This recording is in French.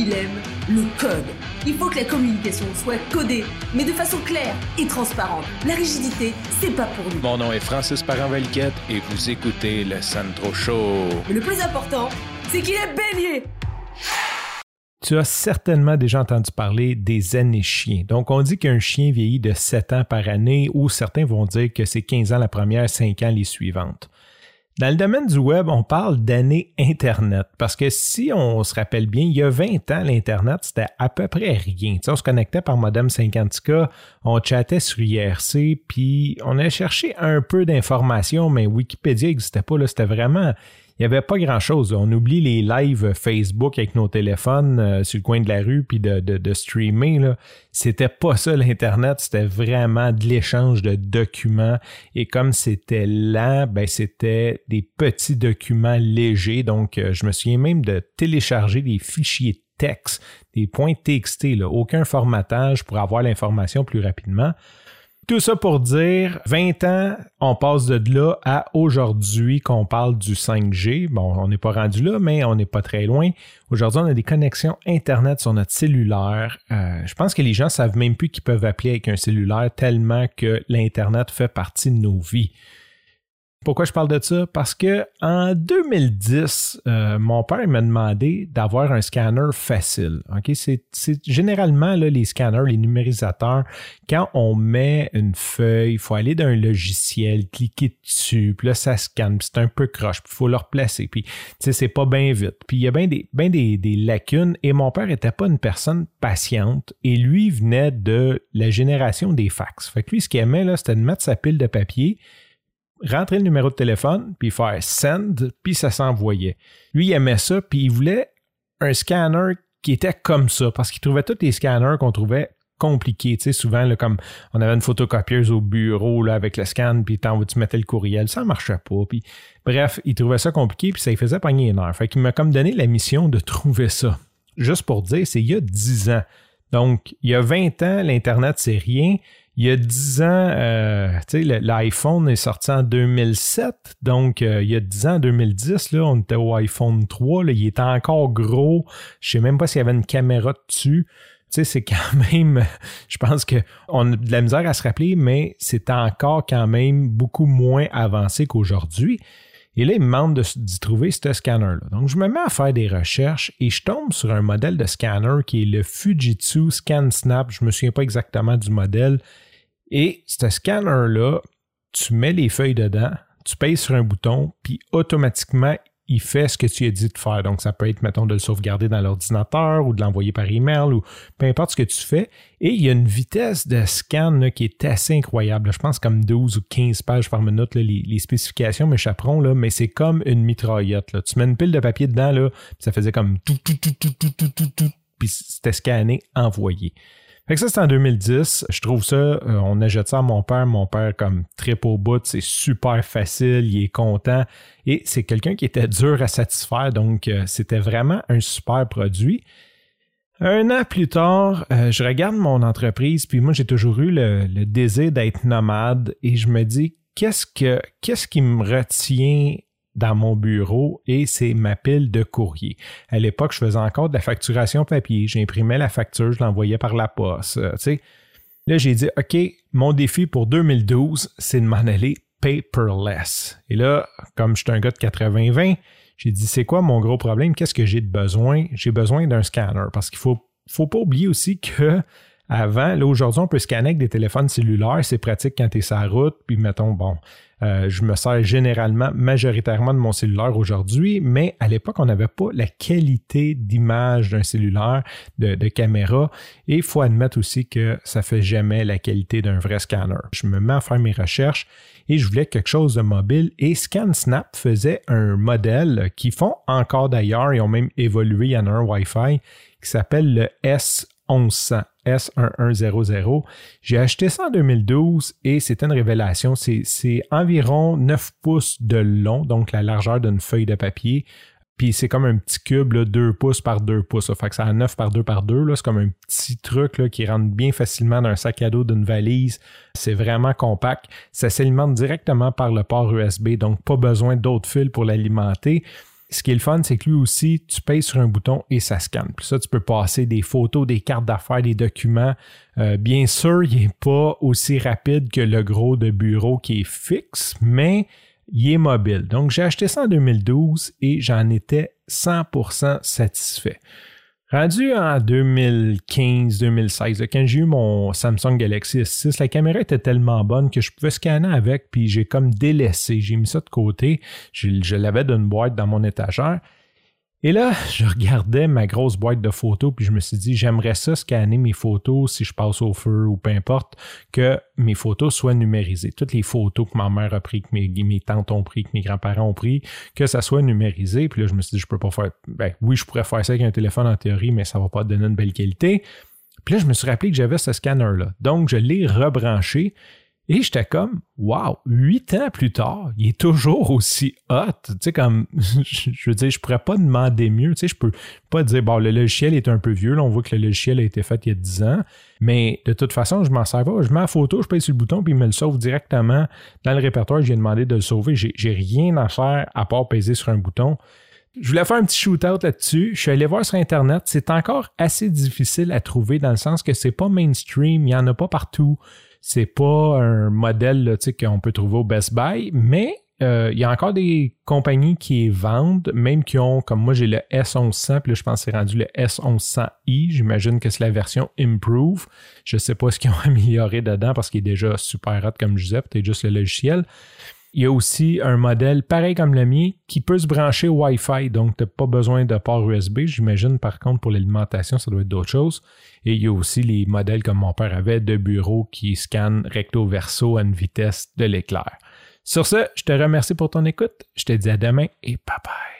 il aime le code. Il faut que la communication soit codée, mais de façon claire et transparente. La rigidité, c'est pas pour nous. Mon nom est Francis Parent-Valquette et vous écoutez le Sandro Show. Mais le plus important, c'est qu'il est bélier. Tu as certainement déjà entendu parler des années chiens. Donc, on dit qu'un chien vieillit de 7 ans par année ou certains vont dire que c'est 15 ans la première, 5 ans les suivantes. Dans le domaine du web, on parle d'années Internet parce que si on se rappelle bien, il y a 20 ans, l'Internet, c'était à peu près rien. on se connectait par modem 50K, on chattait sur IRC, puis on a cherché un peu d'informations, mais Wikipédia n'existait pas. C'était vraiment il n'y avait pas grand-chose. On oublie les lives Facebook avec nos téléphones euh, sur le coin de la rue, puis de, de, streamer. C'était pas ça l'Internet, c'était vraiment de l'échange de documents. Et comme c'était lent, ben, c'était des petits documents légers. Donc, euh, je me souviens même de télécharger des fichiers texte, des points TXT, là, aucun formatage pour avoir l'information plus rapidement. Tout ça pour dire, 20 ans, on passe de là à aujourd'hui qu'on parle du 5G. Bon, on n'est pas rendu là, mais on n'est pas très loin. Aujourd'hui, on a des connexions Internet sur notre cellulaire. Euh, je pense que les gens savent même plus qu'ils peuvent appeler avec un cellulaire tellement que l'Internet fait partie de nos vies. Pourquoi je parle de ça? Parce que en 2010, euh, mon père m'a demandé d'avoir un scanner facile. Ok, C'est, généralement là, les scanners, les numérisateurs, quand on met une feuille, il faut aller dans un logiciel, cliquer dessus, puis là, ça scanne, puis c'est un peu croche, puis il faut le replacer, puis c'est pas bien vite. Puis il y a bien des lacunes, et mon père n'était pas une personne patiente, et lui venait de la génération des fax. Fait que lui, ce qu'il aimait, là, c'était de mettre sa pile de papier, rentrer le numéro de téléphone, puis faire send, puis ça s'envoyait. Lui, il aimait ça, puis il voulait un scanner qui était comme ça, parce qu'il trouvait tous les scanners qu'on trouvait compliqués. Tu sais, souvent, comme on avait une photocopieuse au bureau là, avec le scan, puis tu mettais le courriel, ça marchait pas. Puis, bref, il trouvait ça compliqué, puis ça lui faisait pogner une heure. Fait qu'il m'a comme donné la mission de trouver ça. Juste pour dire, c'est il y a 10 ans. Donc, il y a 20 ans, l'Internet, c'est rien il y a 10 ans, euh, l'iPhone est sorti en 2007. Donc, euh, il y a 10 ans, 2010, là, on était au iPhone 3. Là, il était encore gros. Je sais même pas s'il y avait une caméra dessus. Tu sais, c'est quand même, je pense qu'on a de la misère à se rappeler, mais c'est encore quand même beaucoup moins avancé qu'aujourd'hui. Et là, il me demande d'y trouver ce scanner-là. Donc, je me mets à faire des recherches et je tombe sur un modèle de scanner qui est le Fujitsu ScanSnap. Je ne me souviens pas exactement du modèle. Et ce scanner-là, tu mets les feuilles dedans, tu payes sur un bouton, puis automatiquement, il fait ce que tu as dit de faire. Donc, ça peut être, mettons, de le sauvegarder dans l'ordinateur ou de l'envoyer par email ou peu importe ce que tu fais. Et il y a une vitesse de scan qui est assez incroyable. Je pense comme 12 ou 15 pages par minute. les, spécifications m'échapperont, là, mais c'est comme une mitraillette. Tu mets une pile de papier dedans, là, ça faisait comme tout, tout, tout, tout, tout, tout, tout, tout, puis c'était scanné, envoyé. Fait que ça, c'est en 2010. Je trouve ça, euh, on a jeté ça à mon père. Mon père, comme trip au bout, c'est super facile, il est content. Et c'est quelqu'un qui était dur à satisfaire, donc euh, c'était vraiment un super produit. Un an plus tard, euh, je regarde mon entreprise, puis moi, j'ai toujours eu le, le désir d'être nomade et je me dis, qu'est-ce que, qu'est-ce qui me retient dans mon bureau et c'est ma pile de courrier. À l'époque, je faisais encore de la facturation papier. J'imprimais la facture, je l'envoyais par la poste. Euh, Là, j'ai dit, OK, mon défi pour 2012, c'est de m'en aller paperless. Et là, comme je suis un gars de 80-20, j'ai dit, c'est quoi mon gros problème? Qu'est-ce que j'ai de besoin? J'ai besoin d'un scanner parce qu'il faut, faut pas oublier aussi que avant, là, aujourd'hui, on peut scanner avec des téléphones cellulaires. C'est pratique quand tu es sur la route. Puis, mettons, bon, euh, je me sers généralement, majoritairement de mon cellulaire aujourd'hui, mais à l'époque, on n'avait pas la qualité d'image d'un cellulaire, de, caméra. Et il faut admettre aussi que ça fait jamais la qualité d'un vrai scanner. Je me mets à faire mes recherches et je voulais quelque chose de mobile. Et ScanSnap faisait un modèle qui font encore d'ailleurs, ils ont même évolué, il y en a un Wi-Fi qui s'appelle le S1100. S1100. J'ai acheté ça en 2012 et c'était une révélation. C'est environ 9 pouces de long, donc la largeur d'une feuille de papier. Puis c'est comme un petit cube, là, 2 pouces par 2 pouces. Ça fait que ça a 9 par 2 par 2. C'est comme un petit truc qui rentre bien facilement dans un sac à dos d'une valise. C'est vraiment compact. Ça s'alimente directement par le port USB, donc pas besoin d'autres fils pour l'alimenter. Ce qui est le fun, c'est que lui aussi, tu payes sur un bouton et ça scanne. Puis ça, tu peux passer des photos, des cartes d'affaires, des documents. Euh, bien sûr, il n'est pas aussi rapide que le gros de bureau qui est fixe, mais il est mobile. Donc, j'ai acheté ça en 2012 et j'en étais 100% satisfait. Rendu en 2015-2016, quand j'ai eu mon Samsung Galaxy S6, la caméra était tellement bonne que je pouvais scanner avec, puis j'ai comme délaissé. J'ai mis ça de côté. Je, je l'avais d'une boîte dans mon étagère. Et là, je regardais ma grosse boîte de photos, puis je me suis dit, j'aimerais ça scanner mes photos si je passe au feu ou peu importe, que mes photos soient numérisées. Toutes les photos que ma mère a prises, que mes, tantes ont pris, que mes grands-parents ont pris, que ça soit numérisé. Puis là, je me suis dit, je peux pas faire. Ben oui, je pourrais faire ça avec un téléphone en théorie, mais ça va pas donner une belle qualité. Puis là, je me suis rappelé que j'avais ce scanner-là. Donc, je l'ai rebranché et j'étais comme, wow, huit ans plus tard, il est toujours aussi hot. Tu sais, comme, je veux dire, je pourrais pas demander mieux. Tu sais, je peux pas dire, bon, le logiciel est un peu vieux. Là, on voit que le logiciel a été fait il y a 10 ans. Mais de toute façon, je m'en sers pas. Je mets la photo, je paye sur le bouton, puis il me le sauve directement dans le répertoire. J'ai demandé de le sauver. J'ai rien à faire à part peser sur un bouton. Je voulais faire un petit shootout là-dessus. Je suis allé voir sur Internet. C'est encore assez difficile à trouver dans le sens que c'est pas mainstream. Il n'y en a pas partout. C'est pas un modèle qu'on peut trouver au Best Buy, mais euh, il y a encore des compagnies qui vendent, même qui ont, comme moi j'ai le S1100, puis là je pense que c'est rendu le S1100i. J'imagine que c'est la version Improve. Je sais pas ce qu'ils ont amélioré dedans parce qu'il est déjà super hot comme je disais, peut-être juste le logiciel. Il y a aussi un modèle pareil comme le mien qui peut se brancher Wi-Fi, donc tu n'as pas besoin de port USB. J'imagine par contre pour l'alimentation, ça doit être d'autres choses. Et il y a aussi les modèles comme mon père avait de bureau qui scannent recto verso à une vitesse de l'éclair. Sur ce, je te remercie pour ton écoute. Je te dis à demain et bye bye.